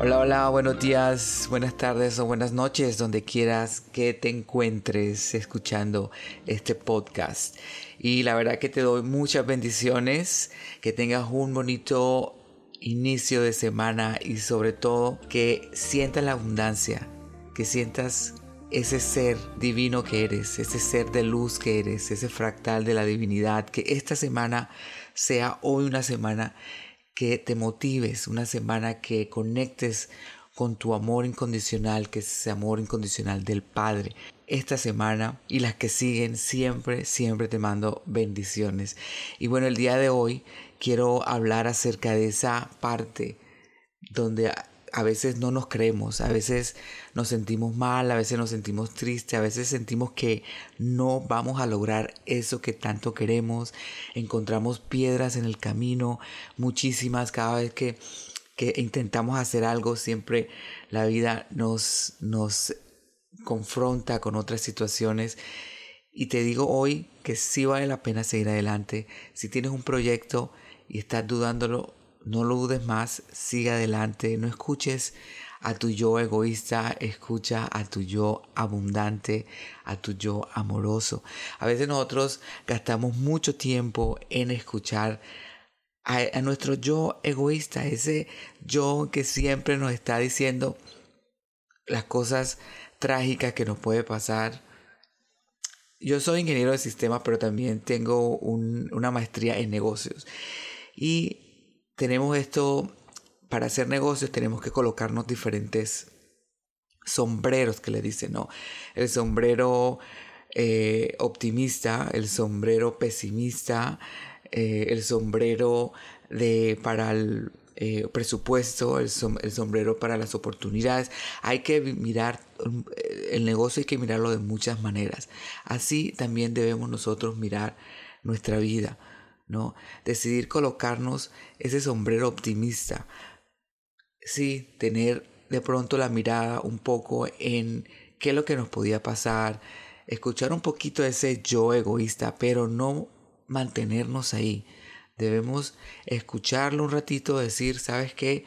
Hola, hola, buenos días, buenas tardes o buenas noches, donde quieras que te encuentres escuchando este podcast. Y la verdad que te doy muchas bendiciones, que tengas un bonito inicio de semana y sobre todo que sientas la abundancia, que sientas ese ser divino que eres, ese ser de luz que eres, ese fractal de la divinidad, que esta semana sea hoy una semana que te motives, una semana que conectes con tu amor incondicional, que es ese amor incondicional del Padre. Esta semana y las que siguen, siempre, siempre te mando bendiciones. Y bueno, el día de hoy quiero hablar acerca de esa parte donde a veces no nos creemos, a veces nos sentimos mal, a veces nos sentimos tristes, a veces sentimos que no vamos a lograr eso que tanto queremos, encontramos piedras en el camino, muchísimas, cada vez que, que intentamos hacer algo, siempre la vida nos, nos confronta con otras situaciones. Y te digo hoy que sí vale la pena seguir adelante. Si tienes un proyecto y estás dudándolo, no lo dudes más, sigue adelante, no escuches a tu yo egoísta, escucha a tu yo abundante, a tu yo amoroso. A veces nosotros gastamos mucho tiempo en escuchar a, nuestro yo egoísta, ese yo que siempre nos está diciendo las cosas trágicas que nos puede pasar. Yo soy ingeniero de sistemas, pero también tengo un, una maestría en negocios. Y tenemos esto, para hacer negocios tenemos que colocarnos diferentes sombreros que le dicen, ¿no? El sombrero eh, optimista, el sombrero pesimista, eh, el sombrero de, para el eh, presupuesto, el, el, sombrero para las oportunidades. Hay que mirar el negocio, hay que mirarlo de muchas maneras. Así también debemos nosotros mirar nuestra vida. ¿No? Decidir colocarnos ese sombrero optimista. Sí, tener de pronto la mirada un poco en qué es lo que nos podía pasar, escuchar un poquito ese yo egoísta, pero no mantenernos ahí. Debemos escucharlo un ratito, decir, ¿sabes qué?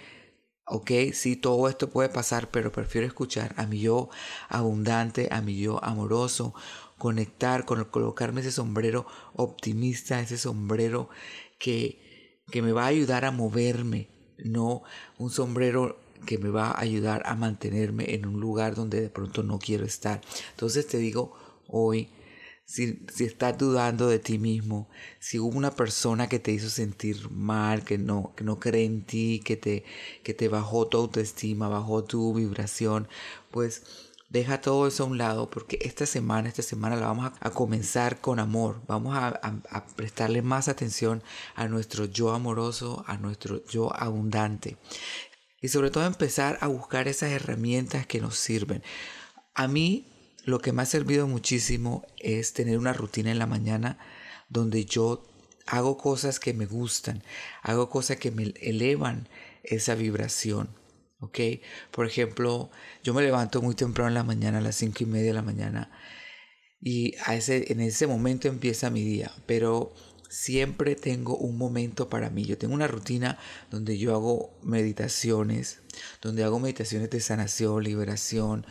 Ok, sí, todo esto puede pasar, pero prefiero escuchar a mi yo abundante, a mi yo amoroso, conectar, con colocarme ese sombrero optimista, ese sombrero que, que me va a ayudar a moverme, no un sombrero que me va a ayudar a mantenerme en un lugar donde de pronto no quiero estar. Entonces te digo hoy, si, si, estás dudando de ti mismo, si hubo una persona que te hizo sentir mal, que no, que no cree en ti, que te, que te bajó tu autoestima, bajó tu vibración, pues Deja todo eso a un lado porque esta semana, esta semana la vamos a, comenzar con amor. Vamos a, a, prestarle más atención a nuestro yo amoroso, a nuestro yo abundante. Y sobre todo empezar a buscar esas herramientas que nos sirven. A mí lo que me ha servido muchísimo es tener una rutina en la mañana donde yo hago cosas que me gustan, hago cosas que me elevan esa vibración. ¿Ok? Por ejemplo, yo me levanto muy temprano en la mañana, a las cinco y media de la mañana, y a ese, en ese momento empieza mi día, pero siempre tengo un momento para mí. Yo tengo una rutina donde yo hago meditaciones, donde hago meditaciones de sanación, liberación,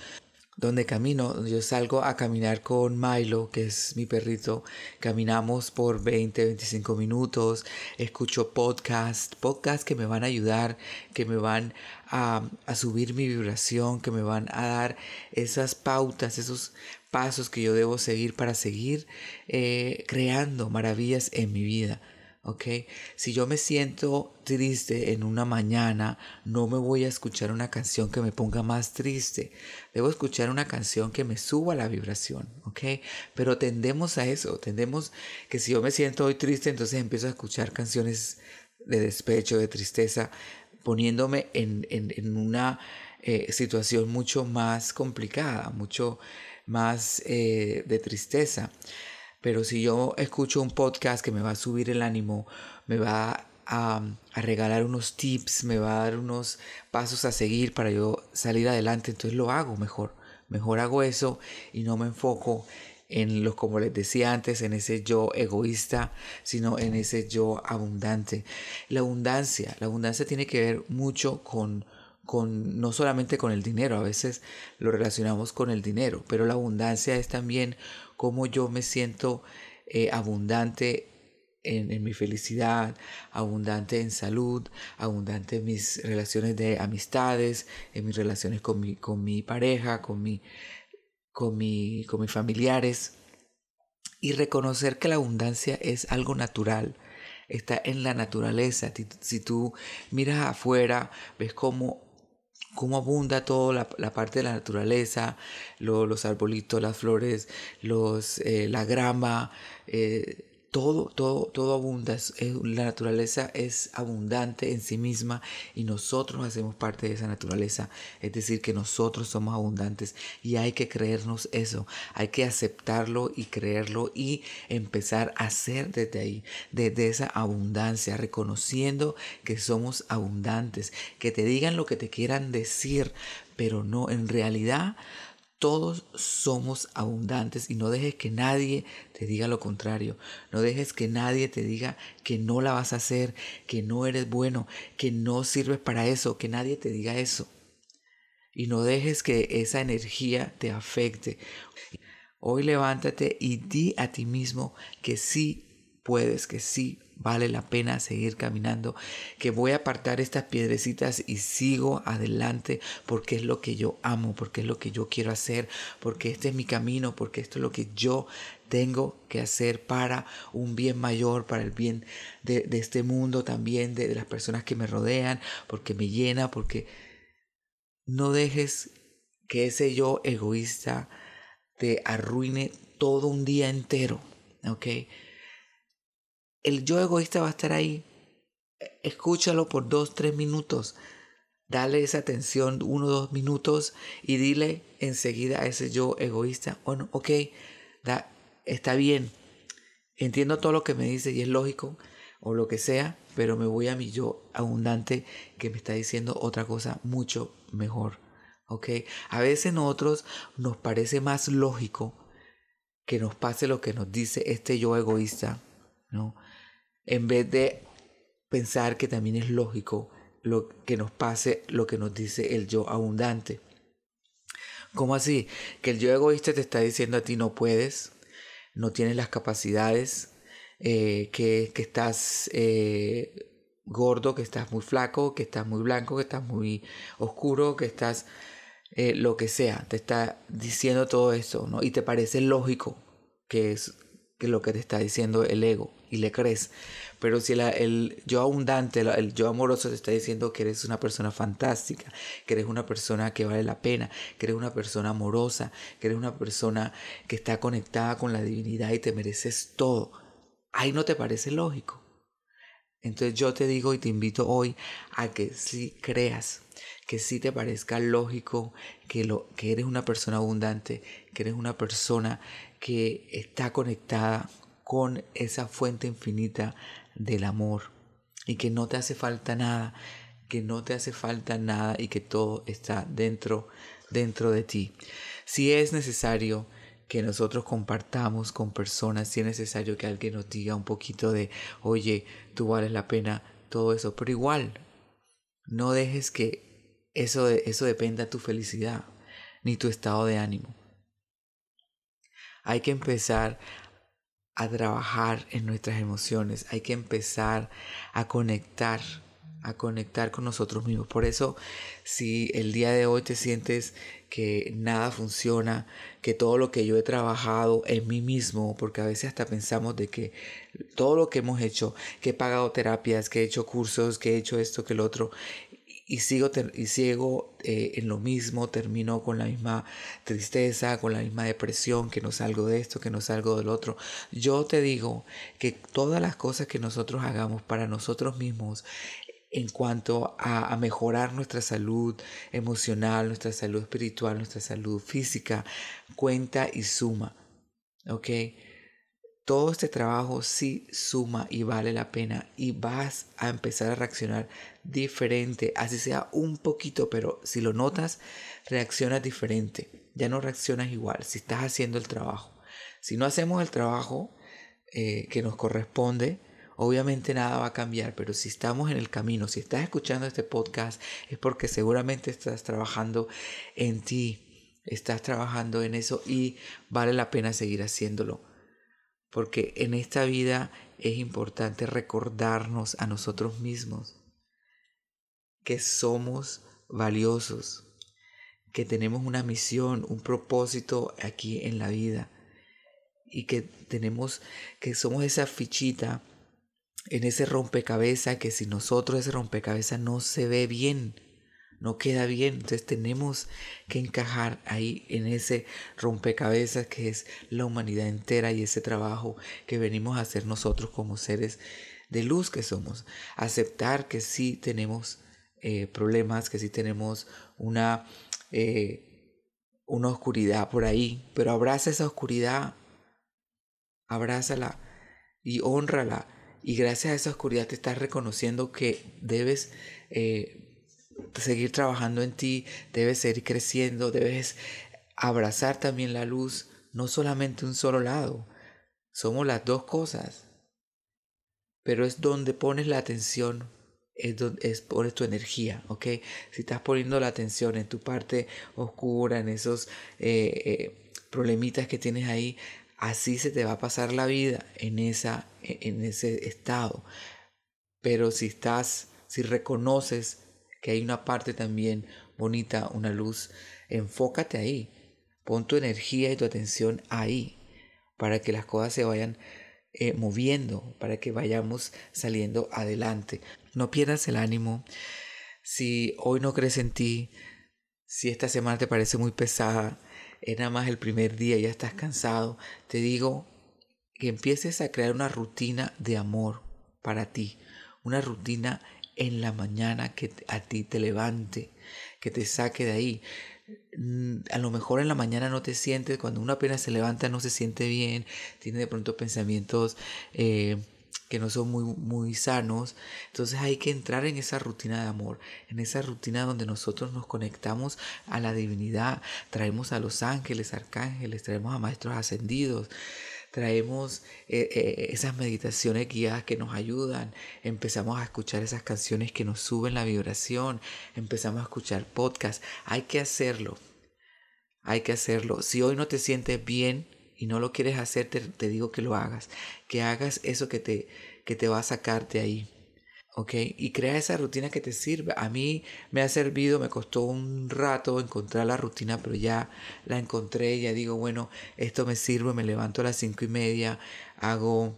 donde camino, yo salgo a caminar con Milo, que es mi perrito, caminamos por 20, 25 minutos, escucho podcasts, podcasts que me van a ayudar, que me van a, subir mi vibración, que me van a dar esas pautas, esos pasos que yo debo seguir para seguir eh, creando maravillas en mi vida. Si yo me siento triste en una mañana, no me voy a escuchar una canción que me ponga más triste. Debo escuchar una canción que me suba la vibración. Pero tendemos a eso, tendemos que si yo me siento hoy triste, entonces empiezo a escuchar canciones de despecho, de tristeza, poniéndome en, en, una eh, situación mucho más complicada, mucho más eh, de tristeza. Pero si yo escucho un podcast que me va a subir el ánimo, me va a, a, regalar unos tips, me va a dar unos pasos a seguir para yo salir adelante, entonces lo hago mejor. Mejor hago eso y no me enfoco en los, como les decía antes, en ese yo egoísta, sino en ese yo abundante. La abundancia, la abundancia tiene que ver mucho con con, no solamente con el dinero, a veces lo relacionamos con el dinero, pero la abundancia es también cómo yo me siento eh, abundante en, mi felicidad, abundante en salud, abundante en mis relaciones de amistades, en mis relaciones con mi, con mi pareja, con, mi, con, mi, con mis familiares. Y reconocer que la abundancia es algo natural, está en la naturaleza. Si tú miras afuera, ves cómo cómo abunda toda la, parte de la naturaleza, los arbolitos, las flores, los, eh, la grama, eh, todo, todo, todo abunda. la naturaleza es abundante en sí misma y nosotros hacemos parte de esa naturaleza. Es decir, que nosotros somos abundantes y hay que creernos eso. Hay que aceptarlo y creerlo y empezar a hacer desde ahí, desde esa abundancia, reconociendo que somos abundantes. Que te digan lo que te quieran decir, pero no, en realidad todos somos abundantes y no dejes que nadie te diga lo contrario. No dejes que nadie te diga que no la vas a hacer, que no eres bueno, que no sirves para eso, que nadie te diga eso. Y no dejes que esa energía te afecte. Hoy levántate y di a ti mismo que sí puedes, que sí vale la pena seguir caminando, que voy a apartar estas piedrecitas y sigo adelante porque es lo que yo amo, porque es lo que yo quiero hacer, porque este es mi camino, porque esto es lo que yo tengo que hacer para un bien mayor, para el bien de, este mundo también, de, de las personas que me rodean, porque me llena, porque no dejes que ese yo egoísta te arruine todo un día entero, ¿ok? El yo egoísta va a estar ahí. Escúchalo por dos, tres minutos. Dale esa atención, uno dos minutos y dile enseguida a ese yo egoísta, bueno, ok, da, está bien, entiendo todo lo que me dice y es lógico o lo que sea, pero me voy a mi yo abundante que me está diciendo otra cosa mucho mejor. ¿Ok? A veces nosotros nos parece más lógico que nos pase lo que nos dice este yo egoísta, ¿no? En vez de pensar que también es lógico lo que nos pase lo que nos dice el yo abundante. ¿Cómo así? Que el yo egoísta te está diciendo a ti no puedes, no tienes las capacidades, eh, que, que, estás eh, gordo, que estás muy flaco, que estás muy blanco, que estás muy oscuro, que estás eh, lo que sea, te está diciendo todo eso, ¿no? Y te parece lógico que es que lo que te está diciendo el ego y le crees. Pero si el yo abundante, el yo amoroso te está diciendo que eres una persona fantástica, que eres una persona que vale la pena, que eres una persona amorosa, que eres una persona que está conectada con la divinidad y te mereces todo, ahí no te parece lógico. Entonces yo te digo y te invito hoy a que sí creas, que sí te parezca lógico que, lo, que eres una persona abundante, que eres una persona que está conectada con esa fuente infinita del amor y que no te hace falta nada, que no te hace falta nada y que todo está dentro dentro de ti. Si es necesario que nosotros compartamos con personas, si es necesario que alguien nos diga un poquito de, oye, tú vales la pena, todo eso, pero igual, no dejes que eso, eso dependa de tu felicidad ni tu estado de ánimo. Hay que empezar a trabajar en nuestras emociones, hay que empezar a conectar, a conectar con nosotros mismos. Por eso, si el día de hoy te sientes que nada funciona, que todo lo que yo he trabajado en mí mismo, porque a veces hasta pensamos de que todo lo que hemos hecho, que he pagado terapias, que he hecho cursos, que he hecho esto, que el otro, y sigo, y sigo eh, en lo mismo, termino con la misma tristeza, con la misma depresión, que no salgo de esto, que no salgo del otro. Yo te digo que todas las cosas que nosotros hagamos para nosotros mismos en cuanto a, a, mejorar nuestra salud emocional, nuestra salud espiritual, nuestra salud física, cuenta y suma. ¿Ok? Todo este trabajo sí suma y vale la pena y vas a empezar a reaccionar diferente, así sea un poquito, pero si lo notas, reaccionas diferente, ya no reaccionas igual si estás haciendo el trabajo. Si no hacemos el trabajo eh, que nos corresponde Obviamente nada va a cambiar, pero si estamos en el camino, si estás escuchando este podcast, es porque seguramente estás trabajando en ti, estás trabajando en eso y vale la pena seguir haciéndolo. Porque en esta vida es importante recordarnos a nosotros mismos que somos valiosos, que tenemos una misión, un propósito aquí en la vida y que tenemos que somos esa fichita en ese rompecabezas que si nosotros ese rompecabezas no se ve bien, no queda bien, entonces tenemos que encajar ahí en ese rompecabezas que es la humanidad entera y ese trabajo que venimos a hacer nosotros como seres de luz que somos. Aceptar que sí tenemos eh, problemas, que sí tenemos una, eh, una oscuridad por ahí, pero abraza esa oscuridad, abrázala y honrala y gracias a esa oscuridad te estás reconociendo que debes eh, seguir trabajando en ti, debes seguir creciendo, debes abrazar también la luz, no solamente un solo lado. Somos las dos cosas. Pero es donde pones la atención, es donde es, pones tu energía, ¿ok? Si estás poniendo la atención en tu parte oscura, en esos eh, eh, problemitas que tienes ahí, así se te va a pasar la vida en, esa, en ese estado. Pero si estás, si reconoces que hay una parte también bonita, una luz, enfócate ahí. Pon tu energía y tu atención ahí para que las cosas se vayan eh, moviendo, para que vayamos saliendo adelante. No pierdas el ánimo. Si hoy no crees en ti, si esta semana te parece muy pesada, es nada más el primer día, ya estás cansado, te digo que empieces a crear una rutina de amor para ti, una rutina en la mañana que a ti te levante, que te saque de ahí. Mm, a lo mejor en la mañana no te sientes, cuando uno apenas se levanta no se siente bien, tiene de pronto pensamientos eh, que no son muy, muy sanos. Entonces hay que entrar en esa rutina de amor, en esa rutina donde nosotros nos conectamos a la divinidad, traemos a los ángeles, arcángeles, traemos a maestros ascendidos, traemos eh, eh, esas meditaciones guiadas que nos ayudan, empezamos a escuchar esas canciones que nos suben la vibración, empezamos a escuchar podcasts. Hay que hacerlo, hay que hacerlo. Si hoy no te sientes bien, y no lo quieres hacer, te, digo que lo hagas. Que hagas eso que te, que te va a sacarte ahí. ¿Ok? Y crea esa rutina que te sirve. A mí me ha servido, me costó un rato encontrar la rutina, pero ya la encontré. Ya digo, bueno, esto me sirve. Me levanto a las cinco y media, hago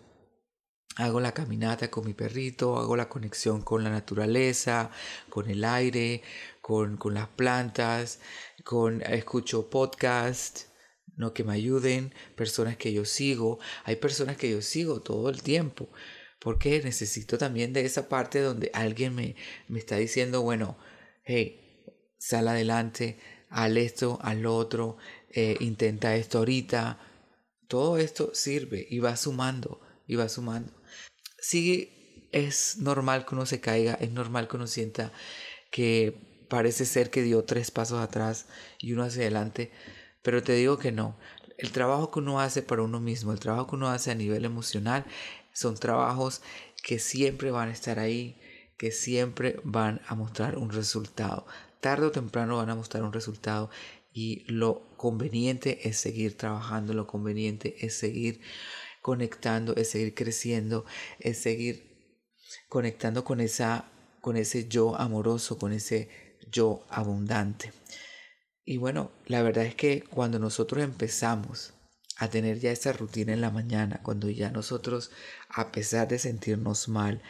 hago la caminata con mi perrito, hago la conexión con la naturaleza, con el aire, con, con las plantas, con escucho podcast, no que me ayuden, personas que yo sigo, hay personas que yo sigo todo el tiempo, porque necesito también de esa parte donde alguien me, me está diciendo, bueno, hey, sal adelante, al esto, al otro, eh, intenta esto ahorita, todo esto sirve y va sumando, y va sumando. Sí, es normal que uno se caiga, es normal que uno sienta que parece ser que dio tres pasos atrás y uno hacia adelante, pero te digo que no. El trabajo que uno hace para uno mismo, el trabajo que uno hace a nivel emocional, son trabajos que siempre van a estar ahí, que siempre van a mostrar un resultado. Tarde o temprano van a mostrar un resultado y lo conveniente es seguir trabajando, lo conveniente es seguir conectando, es seguir creciendo, es seguir conectando con esa con ese yo amoroso, con ese yo abundante. Y bueno, la verdad es que cuando nosotros empezamos a tener ya esa rutina en la mañana, cuando ya nosotros, a pesar de sentirnos mal,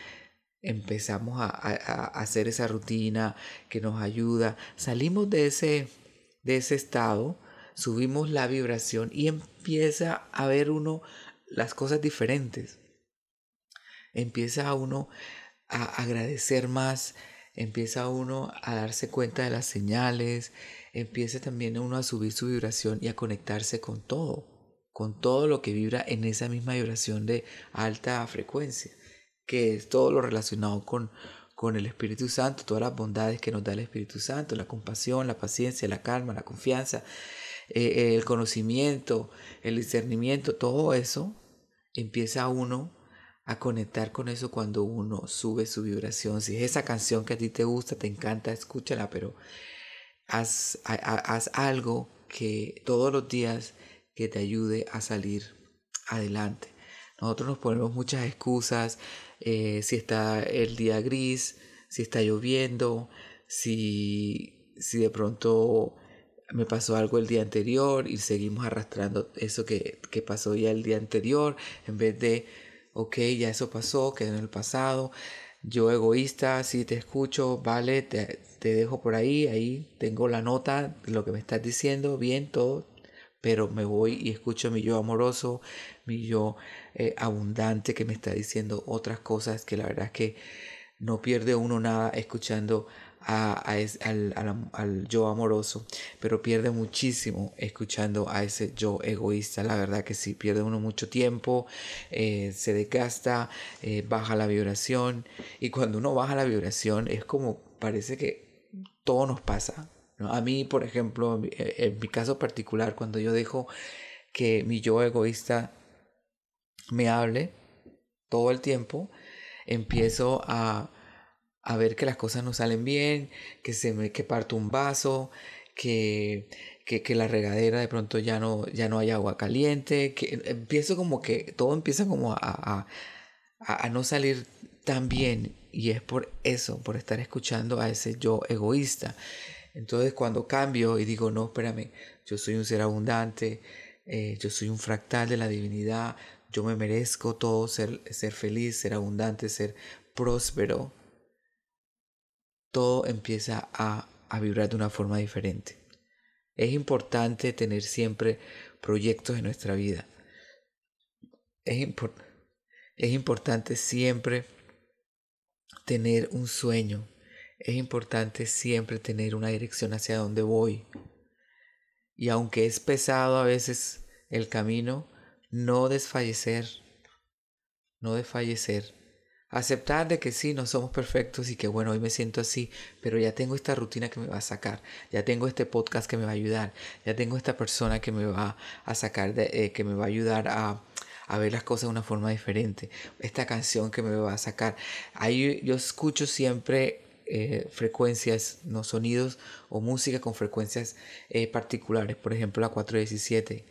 empezamos a, hacer esa rutina que nos ayuda, salimos de ese, de ese estado, subimos la vibración y empieza a ver uno las cosas diferentes. Empieza uno a agradecer más, empieza uno a darse cuenta de las señales, empieza también uno a subir su vibración y a conectarse con todo, con todo lo que vibra en esa misma vibración de alta frecuencia, que es todo lo relacionado con, con el Espíritu Santo, todas las bondades que nos da el Espíritu Santo, la compasión, la paciencia, la calma, la confianza, eh, el conocimiento, el discernimiento, todo eso empieza uno a conectar con eso cuando uno sube su vibración. Si es esa canción que a ti te gusta, te encanta, escúchala, pero haz, haz algo que todos los días que te ayude a salir adelante. Nosotros nos ponemos muchas excusas, eh, si está el día gris, si está lloviendo, si, si de pronto me pasó algo el día anterior y seguimos arrastrando eso que, que pasó ya el día anterior, en vez de, ok, ya eso pasó, quedó en el pasado, yo egoísta, si te escucho, vale, te, te, dejo por ahí, ahí tengo la nota de lo que me estás diciendo, bien, todo, pero me voy y escucho mi yo amoroso, mi yo eh, abundante que me está diciendo otras cosas que la verdad es que no pierde uno nada escuchando a, al, al, yo amoroso, pero pierde muchísimo escuchando a ese yo egoísta. La verdad que sí, pierde uno mucho tiempo, eh, se desgasta, eh, baja la vibración y cuando uno baja la vibración es como parece que todo nos pasa. A mí, por ejemplo, en mi caso particular, cuando yo dejo que mi yo egoísta me hable todo el tiempo, empiezo a, a ver que las cosas no salen bien, que se me que parto un vaso, que, que, que, la regadera de pronto ya no, ya no hay agua caliente, que empiezo como que todo empieza como a, a, a, no salir tan bien y es por eso, por estar escuchando a ese yo egoísta. Entonces cuando cambio y digo, no, espérame, yo soy un ser abundante, eh, yo soy un fractal de la divinidad, yo me merezco todo, ser, ser feliz, ser abundante, ser próspero, todo empieza a, a vibrar de una forma diferente. Es importante tener siempre proyectos en nuestra vida. Es, es importante siempre tener un sueño. Es importante siempre tener una dirección hacia donde voy. Y aunque es pesado a veces el camino, no desfallecer. No desfallecer Aceptar de que sí, no somos perfectos y que bueno, hoy me siento así, pero ya tengo esta rutina que me va a sacar, ya tengo este podcast que me va a ayudar, ya tengo esta persona que me va a sacar, de, eh, que me va a ayudar a, a ver las cosas de una forma diferente, esta canción que me va a sacar. Ahí yo escucho siempre eh, frecuencias, no sonidos o música con frecuencias eh, particulares, por ejemplo la 417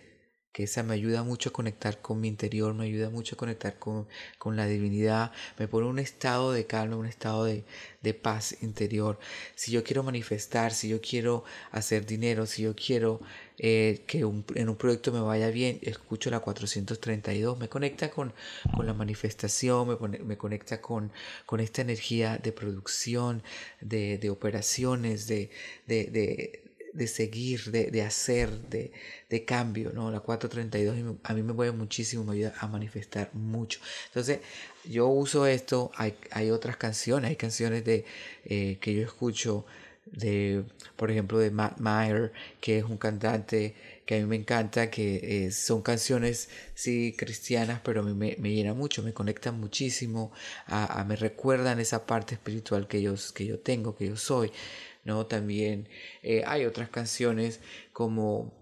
que esa me ayuda mucho a conectar con mi interior, me ayuda mucho a conectar con, con la divinidad, me pone un estado de calma, un estado de, de, paz interior. Si yo quiero manifestar, si yo quiero hacer dinero, si yo quiero eh, que en un proyecto me vaya bien, escucho la 432, me conecta con, con la manifestación, me, me conecta con, con esta energía de producción, de, de operaciones, de, de de seguir, de, de hacer, de, de, cambio, ¿no? La 432 a mí me mueve muchísimo, me ayuda a manifestar mucho. Entonces, yo uso esto, hay, hay otras canciones, hay canciones de, eh, que yo escucho de, por ejemplo, de Matt Meyer, que es un cantante que a mí me encanta, que eh, son canciones, sí, cristianas, pero mí me, me llenan mucho, me conectan muchísimo, a, me recuerdan esa parte espiritual que yo, que yo tengo, que yo soy. ¿No? También eh, hay otras canciones como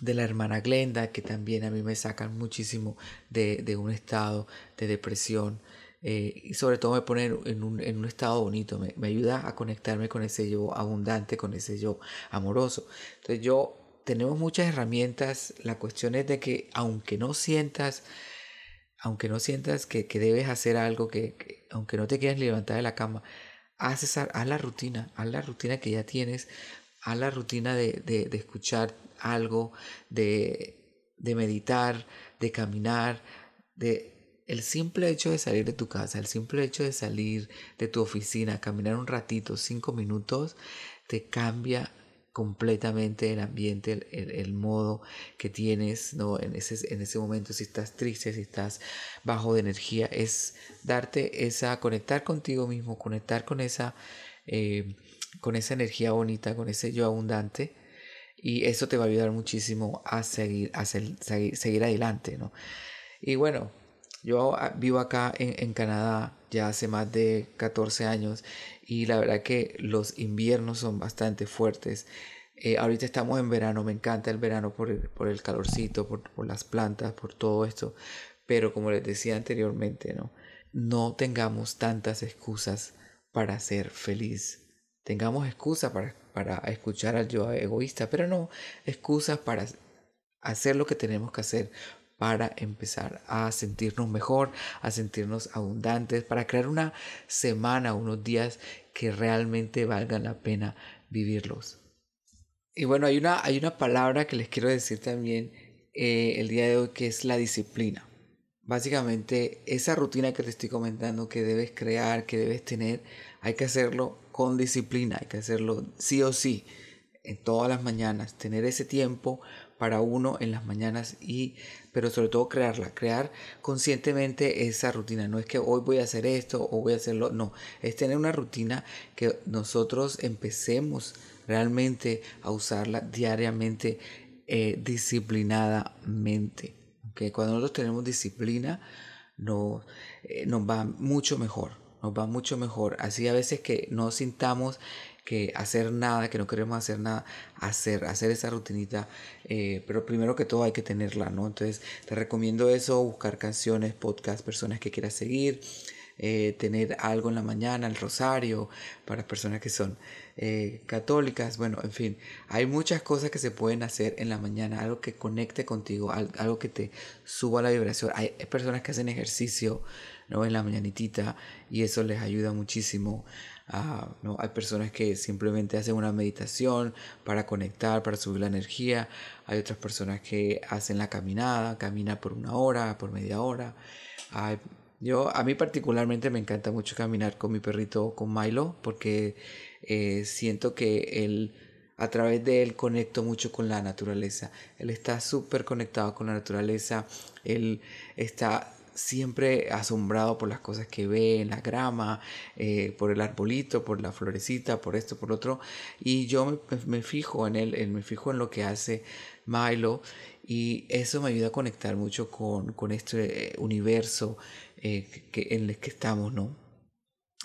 de la hermana Glenda que también a mí me sacan muchísimo de, de un estado de depresión eh, y sobre todo me pone en un, en un estado bonito, me, me, ayuda a conectarme con ese yo abundante, con ese yo amoroso. Entonces yo tenemos muchas herramientas, la cuestión es de que aunque no sientas, aunque no sientas que, que debes hacer algo, que aunque no te quieras levantar de la cama, haz, la rutina, haz la rutina que ya tienes, haz la rutina de, de, de escuchar algo, de, de meditar, de caminar, de el simple hecho de salir de tu casa, el simple hecho de salir de tu oficina, caminar un ratito, cinco minutos, te cambia completamente el ambiente, el, modo que tienes ¿no? en, ese, en ese momento, si estás triste, si estás bajo de energía, es darte esa, conectar contigo mismo, conectar con esa, eh, con esa energía bonita, con ese yo abundante. Y eso te va a ayudar muchísimo a seguir, a seguir, seguir adelante, ¿no? Y bueno, yo vivo acá en, en, Canadá ya hace más de 14 años y la verdad que los inviernos son bastante fuertes. Eh, ahorita estamos en verano, me encanta el verano por el, por el calorcito, por, por, las plantas, por todo esto, Pero como les decía anteriormente, ¿no? No tengamos tantas excusas para ser feliz. Tengamos excusas para, para escuchar al yo egoísta, pero no excusas para hacer lo que tenemos que hacer para empezar a sentirnos mejor, a sentirnos abundantes, para crear una semana, unos días que realmente valgan la pena vivirlos. Y bueno, hay una, hay una palabra que les quiero decir también eh, el día de hoy que es la disciplina. Básicamente, esa rutina que te estoy comentando que debes crear, que debes tener, hay que hacerlo con disciplina, hay que hacerlo sí o sí, en todas las mañanas, tener ese tiempo para uno en las mañanas y pero sobre todo crearla, crear conscientemente esa rutina. No es que hoy voy a hacer esto o voy a hacerlo, no, es tener una rutina que nosotros empecemos realmente a usarla diariamente, eh, disciplinadamente. que Cuando nosotros tenemos disciplina, no, eh, nos va mucho mejor, nos va mucho mejor. Así a veces que no sintamos que hacer nada, que no queremos hacer nada, hacer, hacer esa rutinita, eh, pero primero que todo hay que tenerla, ¿no? Entonces te recomiendo eso, buscar canciones, podcasts, personas que quieras seguir, eh, tener algo en la mañana, el rosario, para personas que son eh, católicas, bueno, en fin, hay muchas cosas que se pueden hacer en la mañana, algo que conecte contigo, algo que te suba la vibración. Hay personas que hacen ejercicio, ¿no? En la mañanitita y eso les ayuda muchísimo. ¿no? Hay personas que simplemente hacen una meditación para conectar, para subir la energía. Hay otras personas que hacen la caminada, camina por una hora, por media hora. yo, a mí particularmente me encanta mucho caminar con mi perrito, con Milo, porque eh, siento que él, a través de él conecto mucho con la naturaleza. Él está súper conectado con la naturaleza. Él está siempre asombrado por las cosas que ve en la grama, eh, por el arbolito, por la florecita, por esto, por otro. Y yo me, fijo en él, me fijo en lo que hace Milo y eso me ayuda a conectar mucho con, este universo eh, que, en el que estamos, ¿no?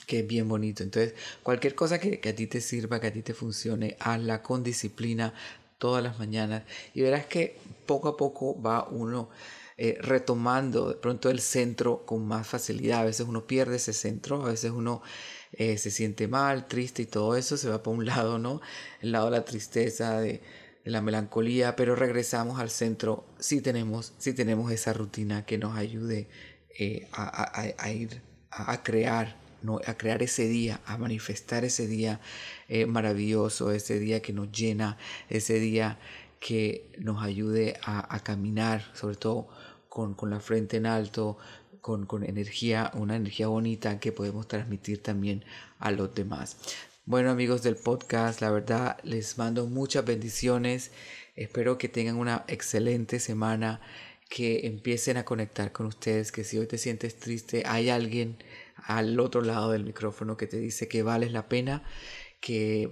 que es bien bonito. Entonces, cualquier cosa que, que, a ti te sirva, que a ti te funcione, hazla con disciplina todas las mañanas y verás que poco a poco va uno eh, retomando de pronto el centro con más facilidad. A veces uno pierde ese centro, a veces uno eh, se siente mal, triste y todo eso se va para un lado, ¿no? El lado de la tristeza, de, la melancolía, pero regresamos al centro si tenemos, si tenemos esa rutina que nos ayude eh, a, ir a, crear ¿no? a crear ese día, a manifestar ese día maravilloso, ese día que nos llena, ese día que nos ayude a, caminar, sobre todo con, la frente en alto, con, energía, una energía bonita que podemos transmitir también a los demás. Bueno amigos del podcast, la verdad les mando muchas bendiciones. Espero que tengan una excelente semana, que empiecen a conectar con ustedes, que si hoy te sientes triste, hay alguien al otro lado del micrófono que te dice que vales la pena, que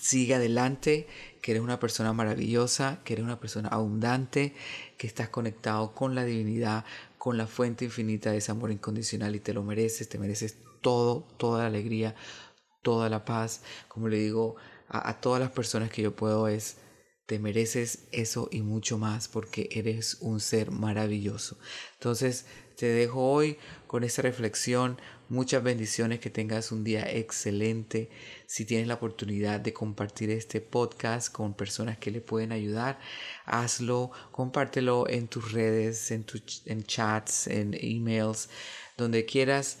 sigue adelante, que eres una persona maravillosa, que eres una persona abundante, que estás conectado con la divinidad, con la fuente infinita de ese amor incondicional y te lo mereces, te mereces todo, toda la alegría, toda la paz. Como le digo a, a todas las personas que yo puedo es, te mereces eso y mucho más porque eres un ser maravilloso. Entonces te dejo hoy con esta reflexión. Muchas bendiciones, que tengas un día excelente. Si tienes la oportunidad de compartir este podcast con personas que le pueden ayudar, hazlo, compártelo en tus redes, en, en chats, en emails, donde quieras.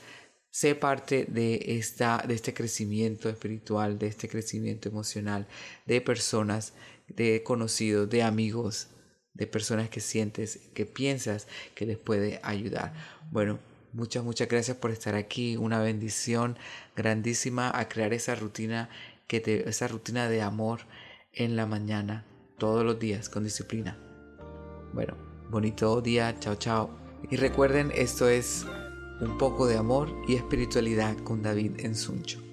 Sé parte de, esta, de este crecimiento espiritual, de este crecimiento emocional, de personas, de conocidos, de amigos, de personas que sientes, que piensas que les puede ayudar. Bueno, Muchas, muchas gracias por estar aquí. Una bendición grandísima a crear esa rutina, que te, esa rutina de amor en la mañana, todos los días, con disciplina. Bueno, bonito día. Chao, chao. Y recuerden, esto es un poco de amor y espiritualidad con David en Suncho.